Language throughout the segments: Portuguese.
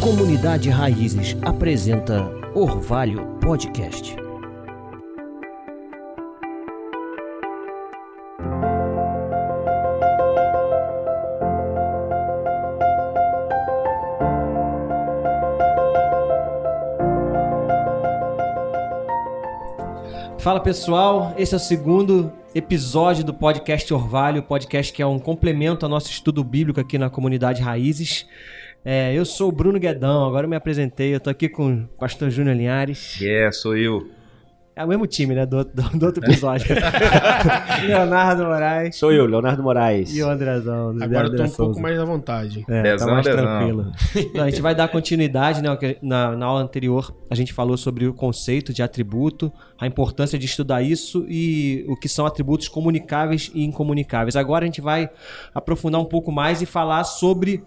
Comunidade Raízes apresenta Orvalho Podcast. Fala pessoal, esse é o segundo episódio do podcast Orvalho, podcast que é um complemento ao nosso estudo bíblico aqui na comunidade Raízes. É, eu sou o Bruno Guedão, agora eu me apresentei, eu tô aqui com o pastor Júnior Linhares. É, yeah, sou eu. É o mesmo time, né? Do, do, do outro episódio. Leonardo Moraes. Sou eu, Leonardo Moraes. E o Andrezão. Agora eu tô André um pouco Souza. mais à vontade. É, tá Dezão, mais dezão. tranquilo. Não, a gente vai dar continuidade, né? Na, na aula anterior, a gente falou sobre o conceito de atributo, a importância de estudar isso e o que são atributos comunicáveis e incomunicáveis. Agora a gente vai aprofundar um pouco mais e falar sobre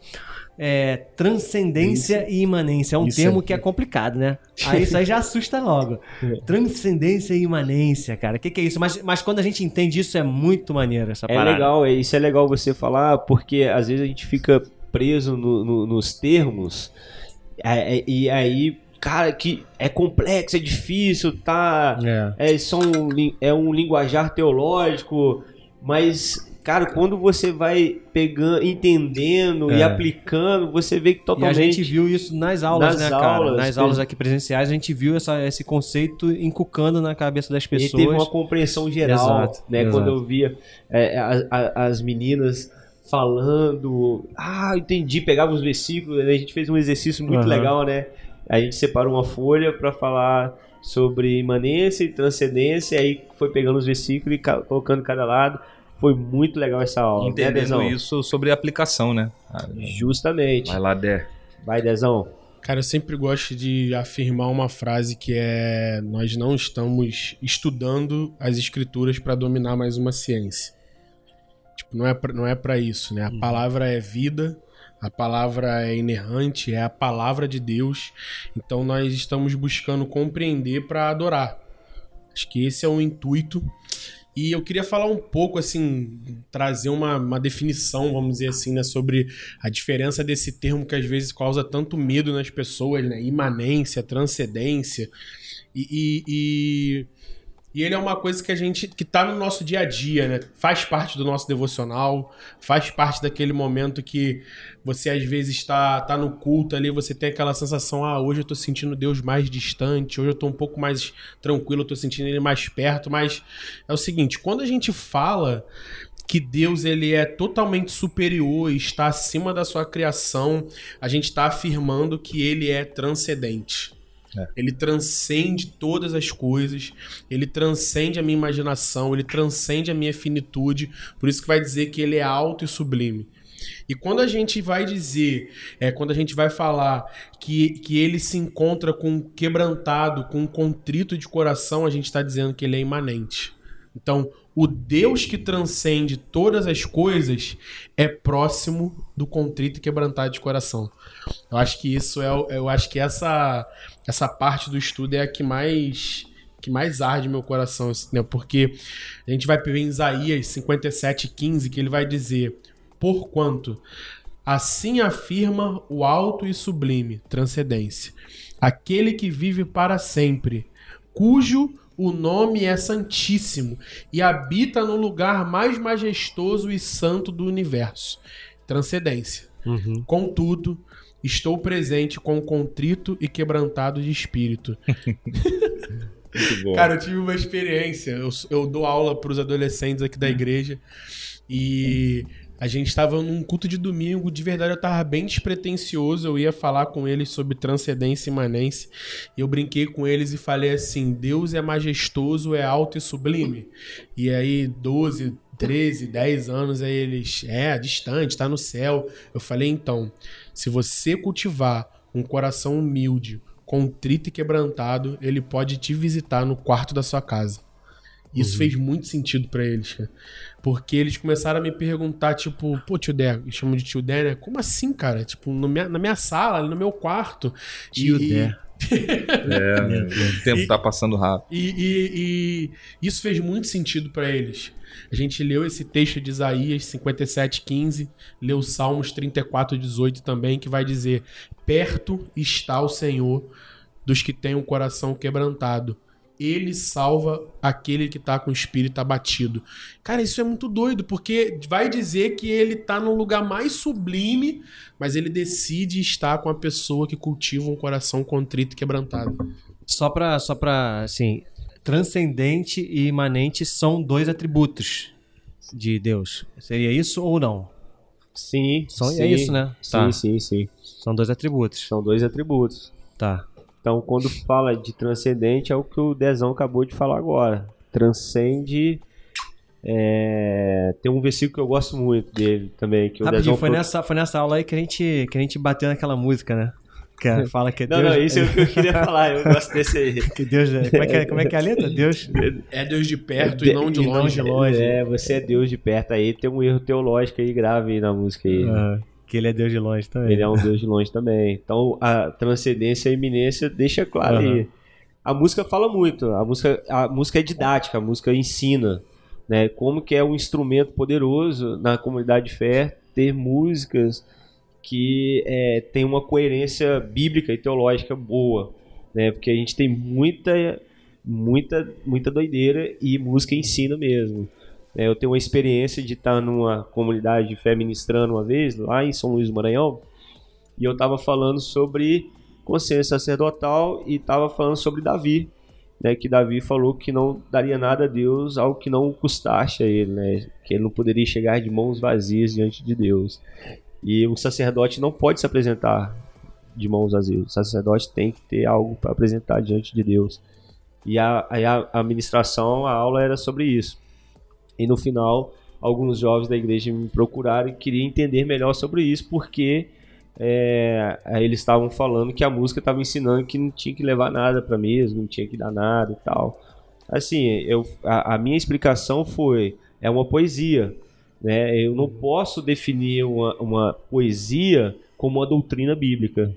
é, transcendência e imanência. É um Isso termo é- que é complicado, né? Aí isso aí já assusta logo. Transcendência e imanência, cara. O que, que é isso? Mas, mas quando a gente entende isso, é muito maneiro essa É parada. legal, é- isso é legal você falar, porque às vezes a gente fica preso no- no- nos termos, é- é- e aí, cara, que é complexo, é difícil, tá? É. É, só um, lin- é um linguajar teológico, mas, cara, quando você vai pegando, entendendo e É. aplicando, você vê que E a totalmente. gente viu isso nas aulas, Nas né, cara? aulas, nas aulas aqui presenciais, a gente viu essa, esse conceito encucando na cabeça das pessoas. teve uma compreensão geral, Exato, né? exato. Quando eu via é, a- a- as meninas falando, ah, entendi, pegava os versículos, né? a gente fez um exercício muito Aham. legal, né? A gente separou uma folha para falar sobre imanência e transcendência, aí foi pegando os versículos e ca- colocando cada lado. Foi muito legal essa aula, né, Entendendo Dezão? isso sobre aplicação, né? Ah, Justamente. Vai lá, Dé. Vai, Dezão. Cara, eu sempre gosto de afirmar uma frase que é: nós não estamos estudando as escrituras para dominar mais uma ciência. Tipo, não é pra, não é para isso, né? A palavra é vida, a palavra é inerrante, é a palavra de Deus. Então nós estamos buscando compreender para adorar. Acho que esse é o intuito. E eu queria falar um pouco, assim, trazer uma, uma definição, vamos dizer assim, né, sobre a diferença desse termo que às vezes causa tanto medo nas pessoas, né? Imanência, transcendência. E, e, e, e ele é uma coisa que a gente. que tá no nosso dia a dia, né? Faz parte do nosso devocional, faz parte daquele momento que você às vezes está tá no culto ali, você tem aquela sensação, ah, hoje eu tô sentindo Deus mais distante, hoje eu tô um pouco mais tranquilo, eu tô sentindo ele mais perto, mas é o seguinte, quando a gente fala que Deus ele é totalmente superior está acima da sua criação, a gente está afirmando que ele é transcendente. É. Ele transcende todas as coisas, ele transcende a minha imaginação, ele transcende a minha finitude, por isso que vai dizer que ele é alto e sublime. E quando a gente vai dizer, é, quando a gente vai falar que, que ele se encontra com quebrantado, com contrito de coração, a gente está dizendo que ele é imanente. Então, o Deus que transcende todas as coisas é próximo do contrito e quebrantado de coração. Eu acho que isso é, eu acho que essa essa parte do estudo é a que mais que mais arde meu coração, né? Porque a gente vai ver em Isaías 57:15 que ele vai dizer: "Porquanto assim afirma o alto e sublime, transcendência, aquele que vive para sempre, cujo o nome é Santíssimo e habita no lugar mais majestoso e santo do universo. Transcendência. Uhum. Contudo, estou presente com contrito e quebrantado de espírito. Cara, eu tive uma experiência. Eu, eu dou aula para os adolescentes aqui da igreja e a gente estava num culto de domingo. De verdade, eu tava bem despretensioso. Eu ia falar com eles sobre transcendência imanência. E eu brinquei com eles e falei assim: Deus é majestoso, é alto e sublime. E aí, 12, 13, 10 anos, aí eles, é, distante, tá no céu. Eu falei, então, se você cultivar um coração humilde, contrito e quebrantado, ele pode te visitar no quarto da sua casa. Isso fez muito sentido pra eles, cara. Porque eles começaram a me perguntar, tipo, pô, tio Dé, me chamam de tio Dé, né? Como assim, cara? Tipo, no minha- na minha sala, ali no meu quarto. Tio E- Dé. É, o tempo E- tá passando rápido. E, e- e isso fez muito sentido para eles. A gente leu esse texto de Isaías 57:15, leu Salmos 34:18 também, que vai dizer: "Perto está o Senhor dos que têm o coração quebrantado. Ele salva aquele que tá com o espírito abatido." Cara, isso é muito doido, porque vai dizer que ele tá no lugar mais sublime, mas ele decide estar com a pessoa que cultiva um coração contrito e quebrantado. Só pra, só pra, assim, transcendente e imanente são dois atributos de Deus. Seria isso ou não? Sim, São, sim. é isso, né? Sim, Tá. sim, sim. São dois atributos. São dois atributos. Tá. Então, quando fala de transcendente, é o que o Dezão acabou de falar agora. Transcende. é, Tem um versículo que eu gosto muito dele também. Que o Rapidinho, Dezão foi pro- nessa, foi nessa aula aí que a gente, que a gente bateu naquela música, né? Que é- fala que é Não, Deus. não, isso é o que eu queria falar. Eu gosto desse aí. que Deus é- como, é que é, como é que é a letra? Deus. É Deus de perto e não de e não longe. de longe. É, você é Deus de perto aí. Tem um erro teológico aí grave aí na música aí. Ah, que ele é Deus de longe também. Ele é um Deus de longe também. Então a transcendência e a iminência deixa claro Aham. aí. A música fala muito, a música, a música é didática, a música ensina, né? Como que é um instrumento poderoso na comunidade de fé ter músicas que é, tem uma coerência bíblica e teológica boa, né? Porque a gente tem muita, muita, muita doideira e música ensina mesmo. Né? eu tenho uma experiência de estar numa comunidade de fé ministrando uma vez, lá em São Luís do Maranhão, e eu estava falando sobre consciência sacerdotal e estava falando sobre Davi, né, que Davi falou que não daria nada a Deus ao que não custasse a ele, né, que ele não poderia chegar de mãos vazias diante de Deus. E o sacerdote não pode se apresentar de mãos vazias. O sacerdote tem que ter algo para apresentar diante de Deus. E a, a, a ministração, a aula era sobre isso. E no final, alguns jovens da igreja me procuraram e queriam entender melhor sobre isso, porque é, eles estavam falando que a música estava ensinando que não tinha que levar nada para mesa, não tinha que dar nada e tal. Assim, eu, a, a minha explicação foi: é uma poesia. Né? Eu não posso definir uma, uma poesia como uma doutrina bíblica.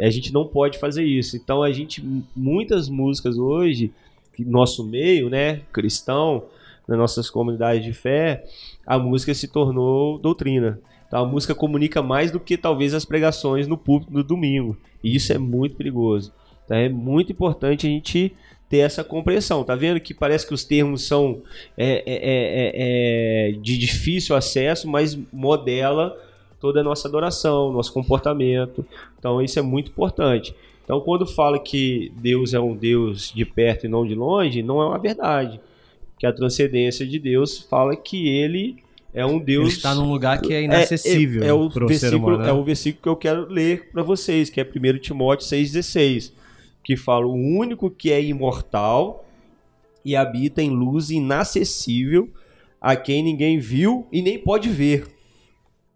A gente não pode fazer isso. Então a gente muitas músicas hoje que nosso meio, né, cristão, nas nossas comunidades de fé, a música se tornou doutrina. Então a música comunica mais do que talvez as pregações no púlpito no domingo. E isso é muito perigoso. Então é muito importante a gente ter essa compreensão. Tá vendo que parece que os termos são é, é, é, é, de difícil acesso, mas modela toda a nossa adoração, nosso comportamento. Então isso é muito importante. Então quando fala que Deus é um Deus de perto e não de longe, não é uma verdade. Que a transcendência de Deus fala que ele é um Deus Ele está num lugar que é inacessível é, é o pro ser versículo, humano. né? é o versículo que eu quero ler para vocês, que é 1 Timóteo 6,16, que fala: O único que é imortal e habita em luz inacessível, a quem ninguém viu e nem pode ver.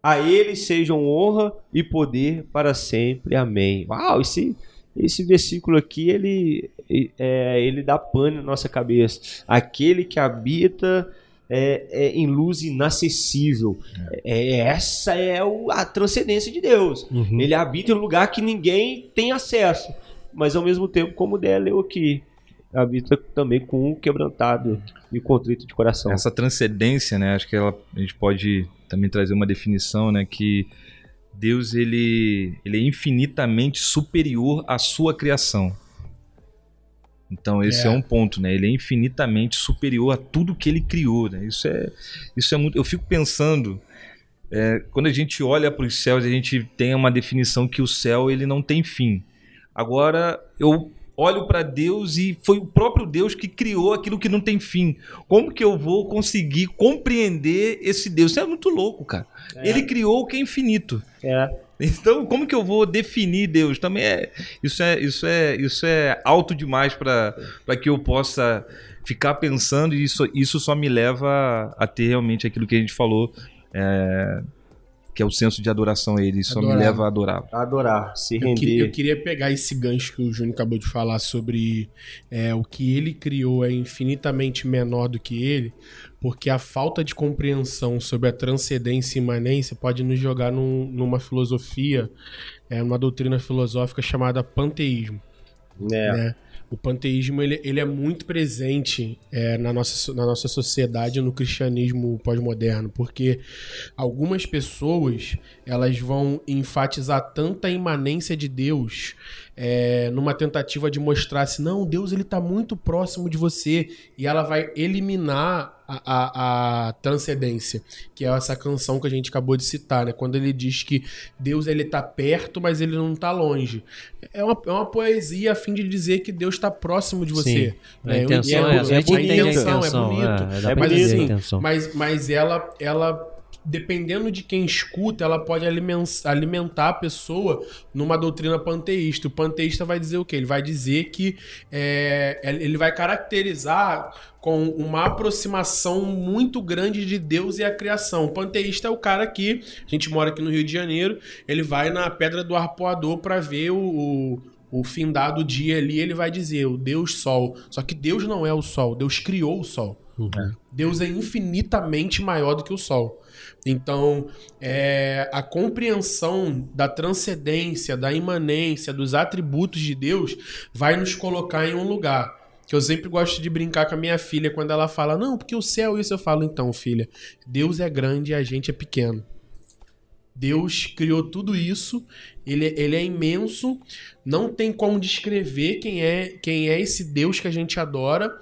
A ele sejam honra e poder para sempre. Amém. Uau, esse, esse versículo aqui, ele, é, ele dá pano na nossa cabeça. Aquele que habita é, é, em luz inacessível. É, essa é o- a transcendência de Deus. Uhum. Ele habita em um lugar que ninguém tem acesso. Mas ao mesmo tempo, como o Dé leu aqui, habita também com um quebrantado e contrito de coração. Essa transcendência, né? Acho que ela, a gente pode também trazer uma definição, né? Que Deus ele, ele é infinitamente superior à sua criação. Então esse é. É. um ponto, né? Ele é infinitamente superior a tudo que ele criou, né? Isso é, isso é muito. Eu fico pensando é, quando a gente olha para os céus, a gente tem uma definição que o céu ele não tem fim. Agora eu olho para Deus e foi o próprio Deus que criou aquilo que não tem fim. Como que eu vou conseguir compreender esse Deus? Isso é muito louco, cara. Ele criou o que é infinito. É. Então, como que eu vou definir Deus? Também é isso é isso é isso é alto demais para que eu possa ficar pensando e isso isso só me leva a, a ter realmente aquilo que a gente falou é, que é o senso de adoração a ele. Isso só me Adorar. leva a adorar. Adorar, se Eu render. queria, eu queria pegar esse gancho que o Júnior acabou de falar sobre é, o que ele criou é infinitamente menor do que ele, porque a falta de compreensão sobre a transcendência e imanência pode nos jogar num- numa filosofia, é, numa doutrina filosófica chamada panteísmo. né? né? O panteísmo ele, ele é muito presente é, na, nossa, na nossa sociedade no cristianismo pós-moderno, porque algumas pessoas elas vão enfatizar tanta imanência de Deus é, numa tentativa de mostrar assim, não, Deus ele está muito próximo de você e ela vai eliminar a, a, a transcendência, que é essa canção que a gente acabou de citar, né? Quando ele diz que Deus ele tá perto, mas ele não tá longe. É uma, é uma poesia a fim de dizer que Deus está próximo de você. A né? intenção E é, essa, a gente bonito, entende a intenção, é bonito. É, Mas a assim, mas, mas ela, ela, dependendo de quem escuta, ela pode alimen- alimentar a pessoa numa doutrina panteísta. O panteísta vai dizer o quê? Ele vai dizer que é, ele vai caracterizar com uma aproximação muito grande de Deus e a criação. O panteísta é o cara que, a gente mora aqui no Rio de Janeiro, ele vai na Pedra do Arpoador para ver o, o, o findado dia ali, ele vai dizer o Deus Sol. Só que Deus não é o Sol, Deus criou o Sol. Deus é infinitamente maior do que o Sol. Então, é, a compreensão da transcendência, da imanência, dos atributos de Deus vai nos colocar em um lugar. Que eu sempre gosto de brincar com a minha filha quando ela fala, não, porque o céu, isso eu falo, então, filha, Deus é grande e a gente é pequeno. Deus criou tudo isso, ele, ele é imenso, não tem como descrever quem é, quem é esse Deus que a gente adora,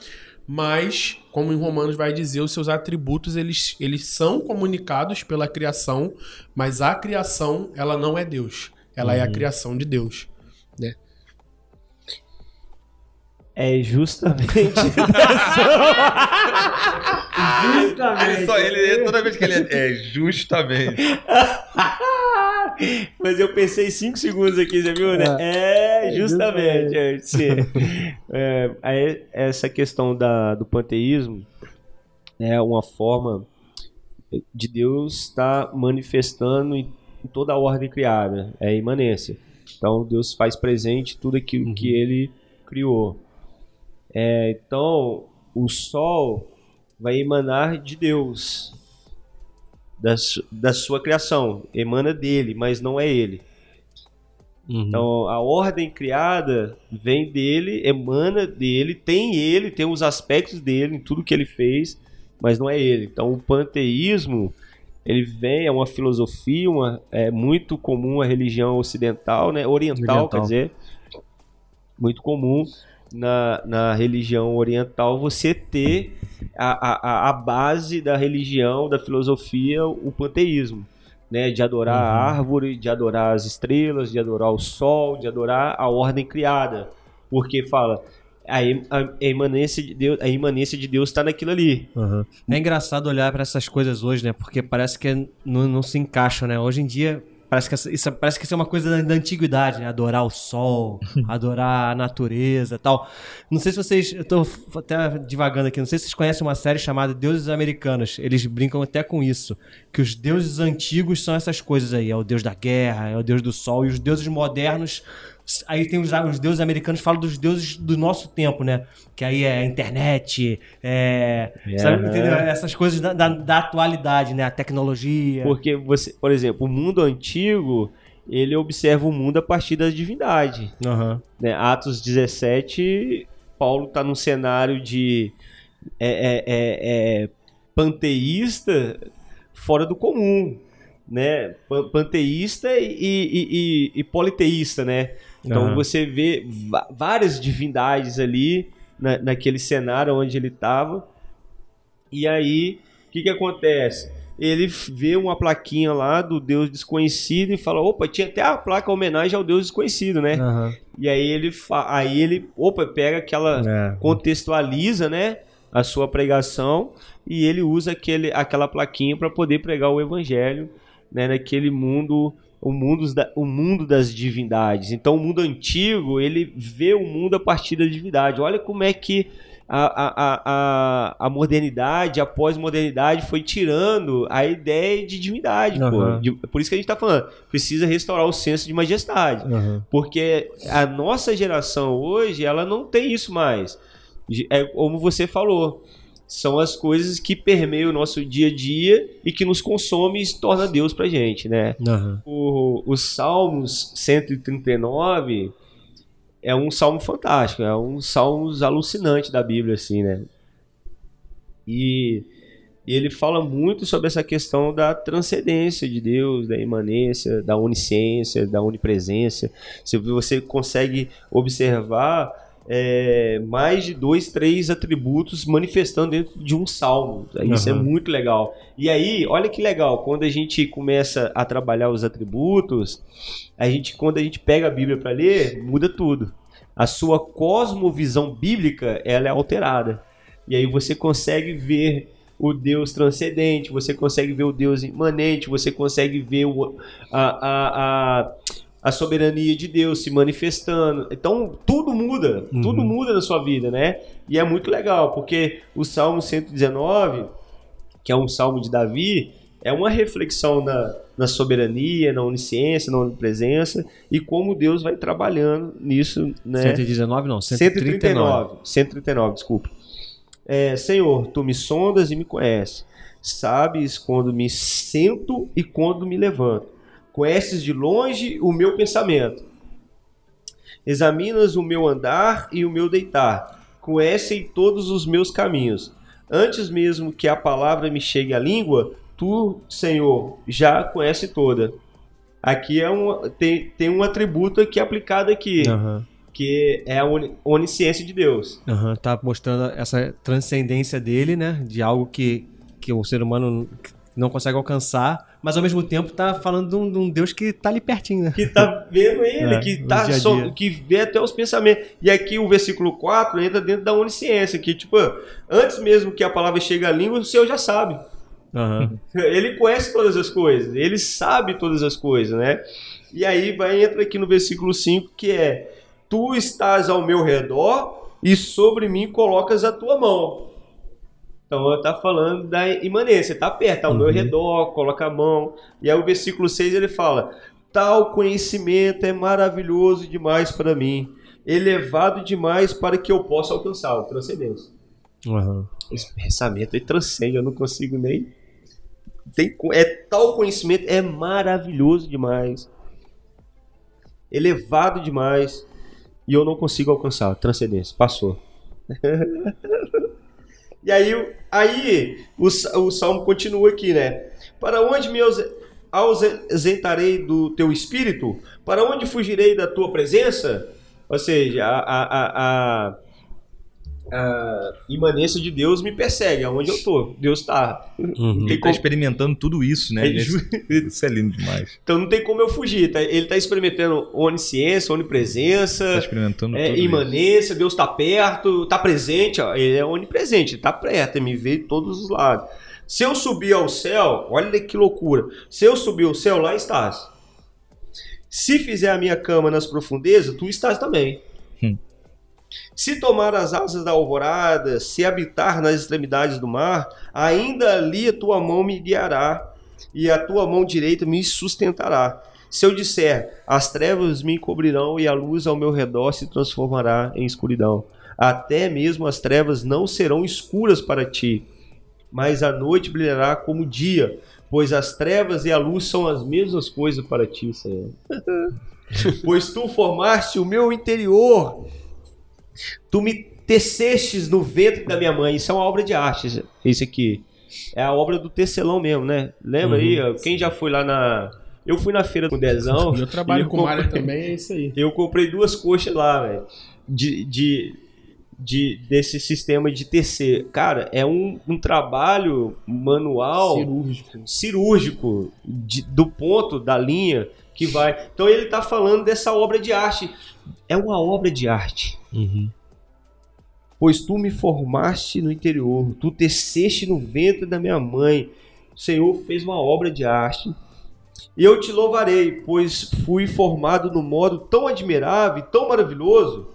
mas, como em Romanos vai dizer, os seus atributos eles, eles são comunicados pela criação, mas a criação ela não é Deus, ela é a criação de Deus. É justamente. justamente. Ele só, ele, toda vez que ele é, é justamente. Mas eu pensei cinco segundos aqui, você viu, né? É, justamente. é, sim. É, essa questão da, do panteísmo é uma forma de Deus estar manifestando em toda a ordem criada. É a imanência. Então Deus faz presente tudo aquilo que ele criou. É, então o sol vai emanar de Deus da, da sua criação, emana dele, mas não é ele. Uhum. Então a ordem criada vem dele, emana dele, tem ele, tem os aspectos dele em tudo que ele fez, mas não é ele. Então o panteísmo ele vem é uma filosofia, uma, é muito comum a religião ocidental, né? Oriental, Oriental. quer dizer, muito comum na, na religião oriental você ter a, a, a base da religião, da filosofia, o panteísmo. Né, de adorar a árvore, de adorar as estrelas, de adorar o sol, de adorar a ordem criada. Porque fala, a, im- a, a imanência de Deus, a imanência de Deus está naquilo ali. É engraçado olhar pra essas coisas hoje, né? Porque parece que é- não, não se encaixam, né? Hoje em dia, parece que essa- isso, parece que isso é uma coisa da, da antiguidade, né? Adorar o sol, adorar a natureza tal. Não sei se vocês. Eu tô até divagando aqui, não sei se vocês conhecem uma série chamada Deuses Americanos. Eles brincam até com isso. Que os deuses antigos são essas coisas aí. É o deus da guerra, é o deus do sol. E os deuses modernos. Aí tem os, os deuses americanos falam dos deuses do nosso tempo, né? Que aí é a internet, é. sabe, Aham. entendeu? Essas coisas da, da, da atualidade, né? A tecnologia. Porque você, por exemplo, o mundo antigo, ele observa o mundo a partir da divindade. Aham. né? Atos 17, Paulo está num cenário de é, é, é, é, panteísta fora do comum, né? Pan- Panteísta e, e, e- e politeísta, né? Então Aham. você vê várias divindades ali na, naquele cenário onde ele estava. E aí, o que, que acontece? Ele vê uma plaquinha lá do Deus desconhecido e fala: opa, tinha até a placa homenagem ao Deus desconhecido, né? Aham. E aí ele, aí ele, opa, pega aquela, É. contextualiza, né, a sua pregação e ele usa aquele, aquela plaquinha para poder pregar o evangelho, né, naquele mundo, o mundo, da, o mundo das divindades. Então o mundo antigo, ele vê o mundo a partir da divindade. Olha como é que a, a, a, a, modernidade, a pós-modernidade foi tirando a ideia de divindade. Aham. De- por isso que a gente tá falando, precisa restaurar o senso de majestade. Aham. Porque a nossa geração hoje, ela não tem isso mais. É como você falou. São as coisas que permeiam o nosso dia a dia e que nos consome e se torna Deus pra gente, né? Aham. O, o Salmos 139 é um salmo fantástico, é um salmo alucinante da Bíblia, assim, né? E, e ele fala muito sobre essa questão da transcendência de Deus, da imanência, da onisciência, da onipresença. Se você consegue observar é, mais de dois, três atributos manifestando dentro de um salmo. Isso Aham. é muito legal. E aí, olha que legal, quando a gente começa a trabalhar os atributos, a gente, quando a gente pega a Bíblia para ler, muda tudo. A sua cosmovisão bíblica ela é alterada. E aí você consegue ver o Deus transcendente, você consegue ver o Deus imanente, você consegue ver o, a, a, a, a soberania de Deus se manifestando. Então tudo muda, Uhum. tudo muda na sua vida, né? E é muito legal, porque o Salmo 119, que é um salmo de Davi, é uma reflexão na, na soberania, na onisciência, na onipresença e como Deus vai trabalhando nisso, né? 119 não, 139. 139. 139, desculpa. É, Senhor, tu me sondas e me conheces. Sabes quando me sento e quando me levanto. Conheces de longe o meu pensamento. Examinas o meu andar e o meu deitar. Conhecem todos os meus caminhos. Antes mesmo que a palavra me chegue à língua, tu, Senhor, já a conhece toda. Aqui é um, tem, tem um atributo aqui aplicado aqui Aham. que é a oni- onisciência de Deus. Aham, tá mostrando essa transcendência dele, né? De algo que, que o ser humano não consegue alcançar, mas ao mesmo tempo tá falando de um, de um Deus que tá ali pertinho, né? Que tá vendo ele, É, que, tá dia dia. que vê até os pensamentos. E aqui o versículo 4 entra dentro da onisciência, que tipo, antes mesmo que a palavra chegue à língua, o Senhor já sabe. Aham. Ele conhece todas as coisas, ele sabe todas as coisas, né? E aí vai entra aqui no versículo 5 que é: Tu estás ao meu redor e sobre mim colocas a tua mão. Então ela tá falando da imanência, tá perto, tá ao meu Uhum. redor, coloca a mão. E aí o versículo 6 ele fala: Tal conhecimento é maravilhoso demais para mim, elevado demais para que eu possa alcançar o transcendência. Aham. Esse pensamento ele transcende, eu não consigo nem. Tem, é tal conhecimento, é maravilhoso demais, elevado demais, e eu não consigo alcançar. Transcendência, passou. e aí, aí o, o salmo continua aqui, né? Para onde me ause- ausentarei do teu espírito? Para onde fugirei da tua presença? Ou seja, a, a, a, a, imanência de Deus me persegue, aonde eu tô. Deus tá. Uhum. Ele tá como- experimentando tudo isso, né? É Nesse- ju- Isso é lindo demais. Então não tem como eu fugir. tá? Ele tá experimentando onisciência, Tá onipresença, experimentando é, tudo isso. imanência, Deus tá perto, tá presente, ó. ele é onipresente, ele tá perto, ele me vê de todos os lados. Se eu subir ao céu, olha que loucura. Se eu subir ao céu, lá estás. Se fizer a minha cama nas profundezas, tu estás também. Se tomar as asas da alvorada, se habitar nas extremidades do mar, ainda ali a tua mão me guiará e a tua mão direita me sustentará. Se eu disser, as trevas me encobrirão e a luz ao meu redor se transformará em escuridão. Até mesmo as trevas não serão escuras para ti, mas a noite brilhará como o dia, pois as trevas e a luz são as mesmas coisas para ti, Senhor. pois tu formaste o meu interior, tu me tecestes no ventre da minha mãe. Isso é uma obra de arte, isso aqui. É a obra do tecelão mesmo, né? Lembra aí? ó, Quem já foi lá na. Eu fui na feira com o Dezão. Eu trabalho e com comprei- malha também, é isso aí. Eu comprei duas coxas lá, velho. De, de, de, desse sistema de tecer. Cara, é um, um trabalho manual Cirúrgico. cirúrgico de- do ponto da linha que vai. Então ele tá falando dessa obra de arte. É uma obra de arte. Uhum. Pois tu me formaste no interior, tu teceste no ventre da minha mãe. O Senhor fez uma obra de arte. E eu te louvarei, pois fui formado no modo tão admirável e tão maravilhoso.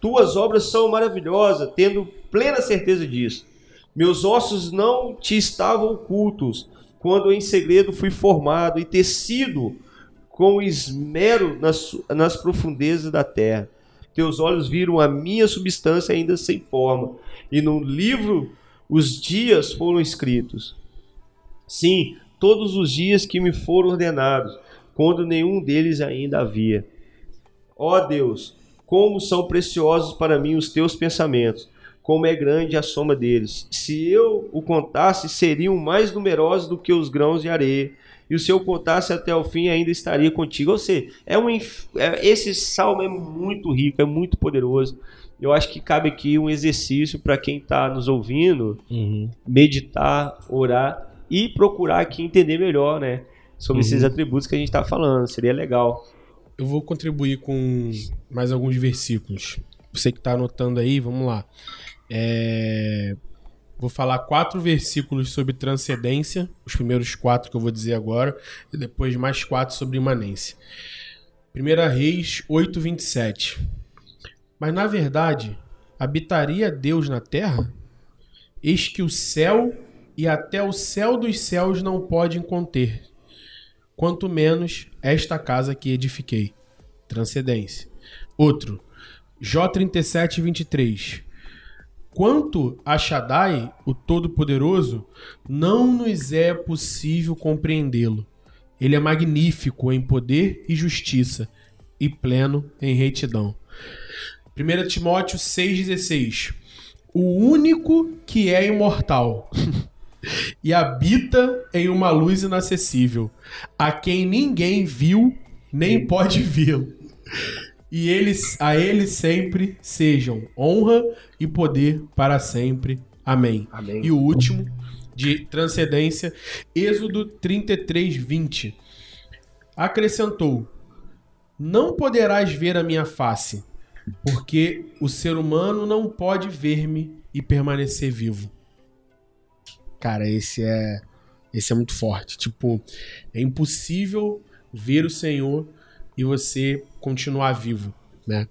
Tuas obras são maravilhosas, tendo plena certeza disso. Meus ossos não te estavam ocultos quando em segredo fui formado e tecido com esmero nas, nas profundezas da terra. Teus olhos viram a minha substância ainda sem forma, e no livro os dias foram escritos. Sim, todos os dias que me foram ordenados, quando nenhum deles ainda havia. Ó Deus, como são preciosos para mim os teus pensamentos, como é grande a soma deles. Se eu o contasse, seriam mais numerosos do que os grãos de areia. E se eu contasse até o fim, ainda estaria contigo. Ou seja, é um, é, esse salmo é muito rico, é muito poderoso. Eu acho que cabe aqui um exercício para quem está nos ouvindo, Uhum. meditar, orar e procurar aqui entender melhor, né? Sobre esses atributos que a gente está falando. Seria legal. Eu vou contribuir com mais alguns versículos. Você que está anotando aí, vamos lá. É, Vou falar quatro versículos sobre transcendência, os primeiros quatro que eu vou dizer agora, e depois mais quatro sobre imanência. 1 Reis 8, 27. Mas na verdade, habitaria Deus na terra? Eis que o céu e até o céu dos céus não podem conter, quanto menos esta casa que edifiquei. Transcendência. Outro, Jó 37, 23. Quanto a Shaddai, o Todo-Poderoso, não nos é possível compreendê-lo. Ele é magnífico em poder e justiça, e pleno em retidão. 1 Timóteo 6,16 O único que é imortal e habita em uma luz inacessível, a quem ninguém viu nem pode vê-lo. E eles, a ele sempre sejam honra e poder para sempre. Amém. Amém. E o último, de transcendência, Êxodo 33, 20. Acrescentou: Não poderás ver a minha face, porque o ser humano não pode ver-me e permanecer vivo. Cara, esse é esse é muito forte. Tipo, é impossível ver o Senhor e você continuar vivo, né?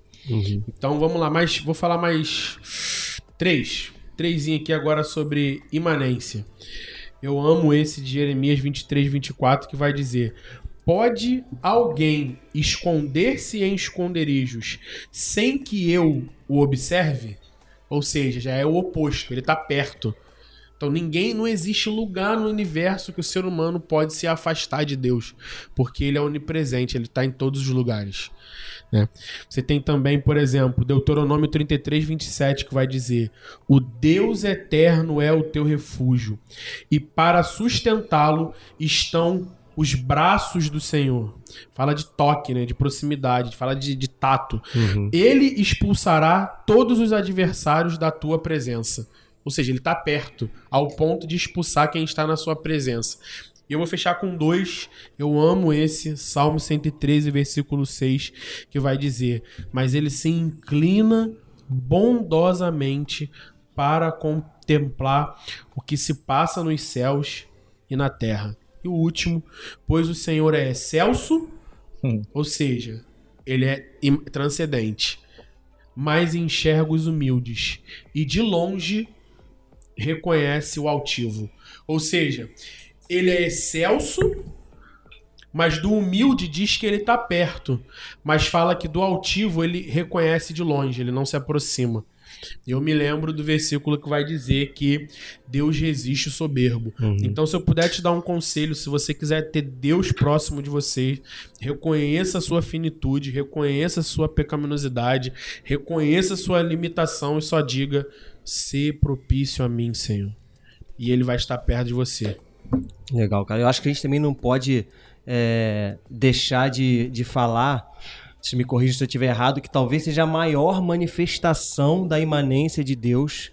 Então vamos lá, mais vou falar mais três, trêsinho aqui agora sobre imanência. Eu amo esse de Jeremias 23, 24 que vai dizer: Pode alguém esconder-se em esconderijos sem que eu o observe? Ou seja, já é o oposto, ele está perto. Então ninguém, não existe lugar no universo que o ser humano pode se afastar de Deus, porque ele é onipresente, ele está em todos os lugares. né? Você tem também, por exemplo, Deuteronômio 33, 27, que vai dizer: O Deus eterno é o teu refúgio, e para sustentá-lo estão os braços do Senhor. Fala de toque, né? de proximidade, fala de, de tato. Ele expulsará todos os adversários da tua presença. Ou seja, ele está perto, ao ponto de expulsar quem está na sua presença. E eu vou fechar com dois. Eu amo esse, Salmo 113, versículo 6, que vai dizer: Mas ele se inclina bondosamente para contemplar o que se passa nos céus e na terra. E o último, pois o Senhor é excelso, ou seja, ele é transcendente, mas enxerga os humildes e de longe reconhece o altivo. Ou seja, ele é excelso, mas do humilde diz que ele está perto, mas fala que do altivo ele reconhece de longe, ele não se aproxima. Eu me lembro do versículo que vai dizer que Deus resiste o soberbo. Então, se eu puder te dar um conselho, se você quiser ter Deus próximo de você, reconheça a sua finitude, reconheça a sua pecaminosidade, reconheça a sua limitação e só diga: "Se propício a mim, Senhor". E ele vai estar perto de você. Legal, cara. Eu acho que a gente também não pode é, deixar de, de falar, se me corrija se eu estiver errado, que talvez seja a maior manifestação da imanência de Deus,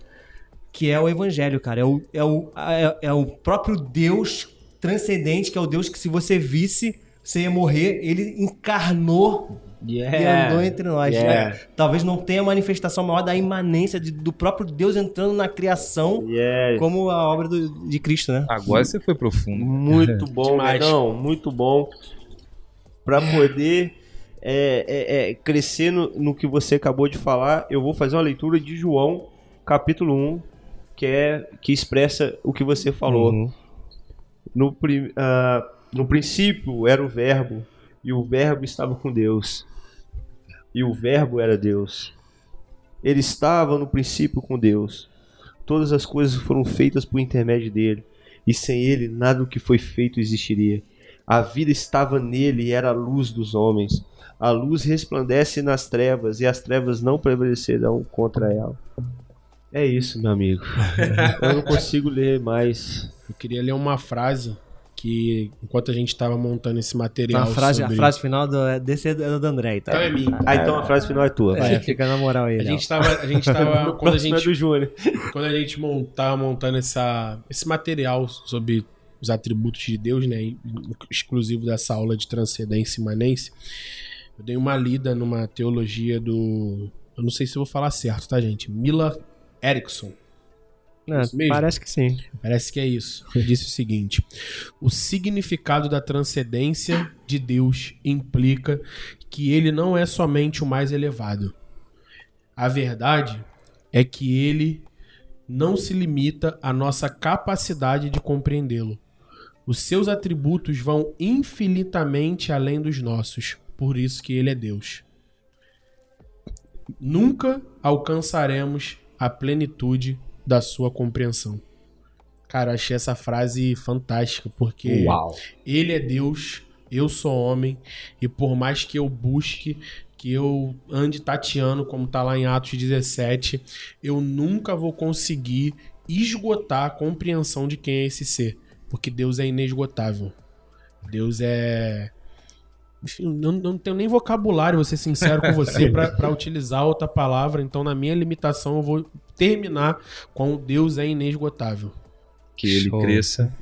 que é o Evangelho, cara. É o, é o, é, é o próprio Deus transcendente, que é o Deus que se você visse, você ia morrer. Ele encarnou e andou entre nós. Yeah. né? Talvez não tenha manifestação maior da imanência de- do próprio Deus entrando na criação, Yeah. como a obra do- de Cristo, né? Agora você foi profundo. Muito bom, Demais. Não, muito bom. Para poder é, é, é, crescer no, no que você acabou de falar, eu vou fazer uma leitura de João, capítulo 1, que, é, que expressa o que você falou. Uhum. No, ah, no princípio era o Verbo, e o Verbo estava com Deus. E o Verbo era Deus. Ele estava no princípio com Deus. Todas as coisas foram feitas por intermédio dele, e sem ele nada do que foi feito existiria. A vida estava nele e era a luz dos homens. A luz resplandece nas trevas, e as trevas não prevalecerão contra ela. É isso, meu amigo. Eu não consigo ler mais. Eu queria ler uma frase que, enquanto a gente tava montando esse Então, material. a, frase, sobre... a frase final do, desse é do André. Então, Então é minha. Ah, então a frase final é tua. vai. Vai, fica na moral aí. A gente tava. A gente tava quando a é gente do Júnior. quando a gente mon- tava montando essa, esse material sobre os atributos de Deus, né, e- exclusivo dessa aula de transcendência imanência, eu dei uma lida numa teologia do, eu não sei se eu vou falar certo, tá, gente? Mila Erickson. É, parece que sim. Parece que é isso. Ele disse o seguinte: o significado da transcendência de Deus implica que ele não é somente o mais elevado. A verdade é que ele não se limita à nossa capacidade de compreendê-lo. Os seus atributos vão infinitamente além dos nossos, por isso que ele é Deus. Nunca alcançaremos a plenitude da sua compreensão. Cara, eu achei essa frase fantástica, porque ele é Deus, eu sou homem, e por mais que eu busque, que eu ande tateando, como tá lá em Atos 17, eu nunca vou conseguir esgotar a compreensão de quem é esse ser, porque Deus é inesgotável. Deus é. Enfim, eu não, tenho nem vocabulário, vou ser sincero com você, pra pra utilizar outra palavra, então na minha limitação eu vou terminar com Deus é inesgotável. Que ele Show. cresça,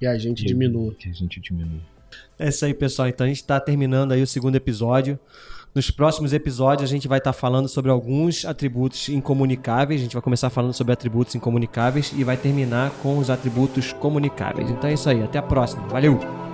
E a gente diminua. que a gente diminua. É isso aí, pessoal. Então a gente está terminando aí o segundo episódio. Nos próximos episódios a gente vai estar falando sobre alguns atributos incomunicáveis. A gente vai começar falando sobre atributos incomunicáveis e vai terminar com os atributos comunicáveis. Então é isso aí. Até a próxima. Valeu!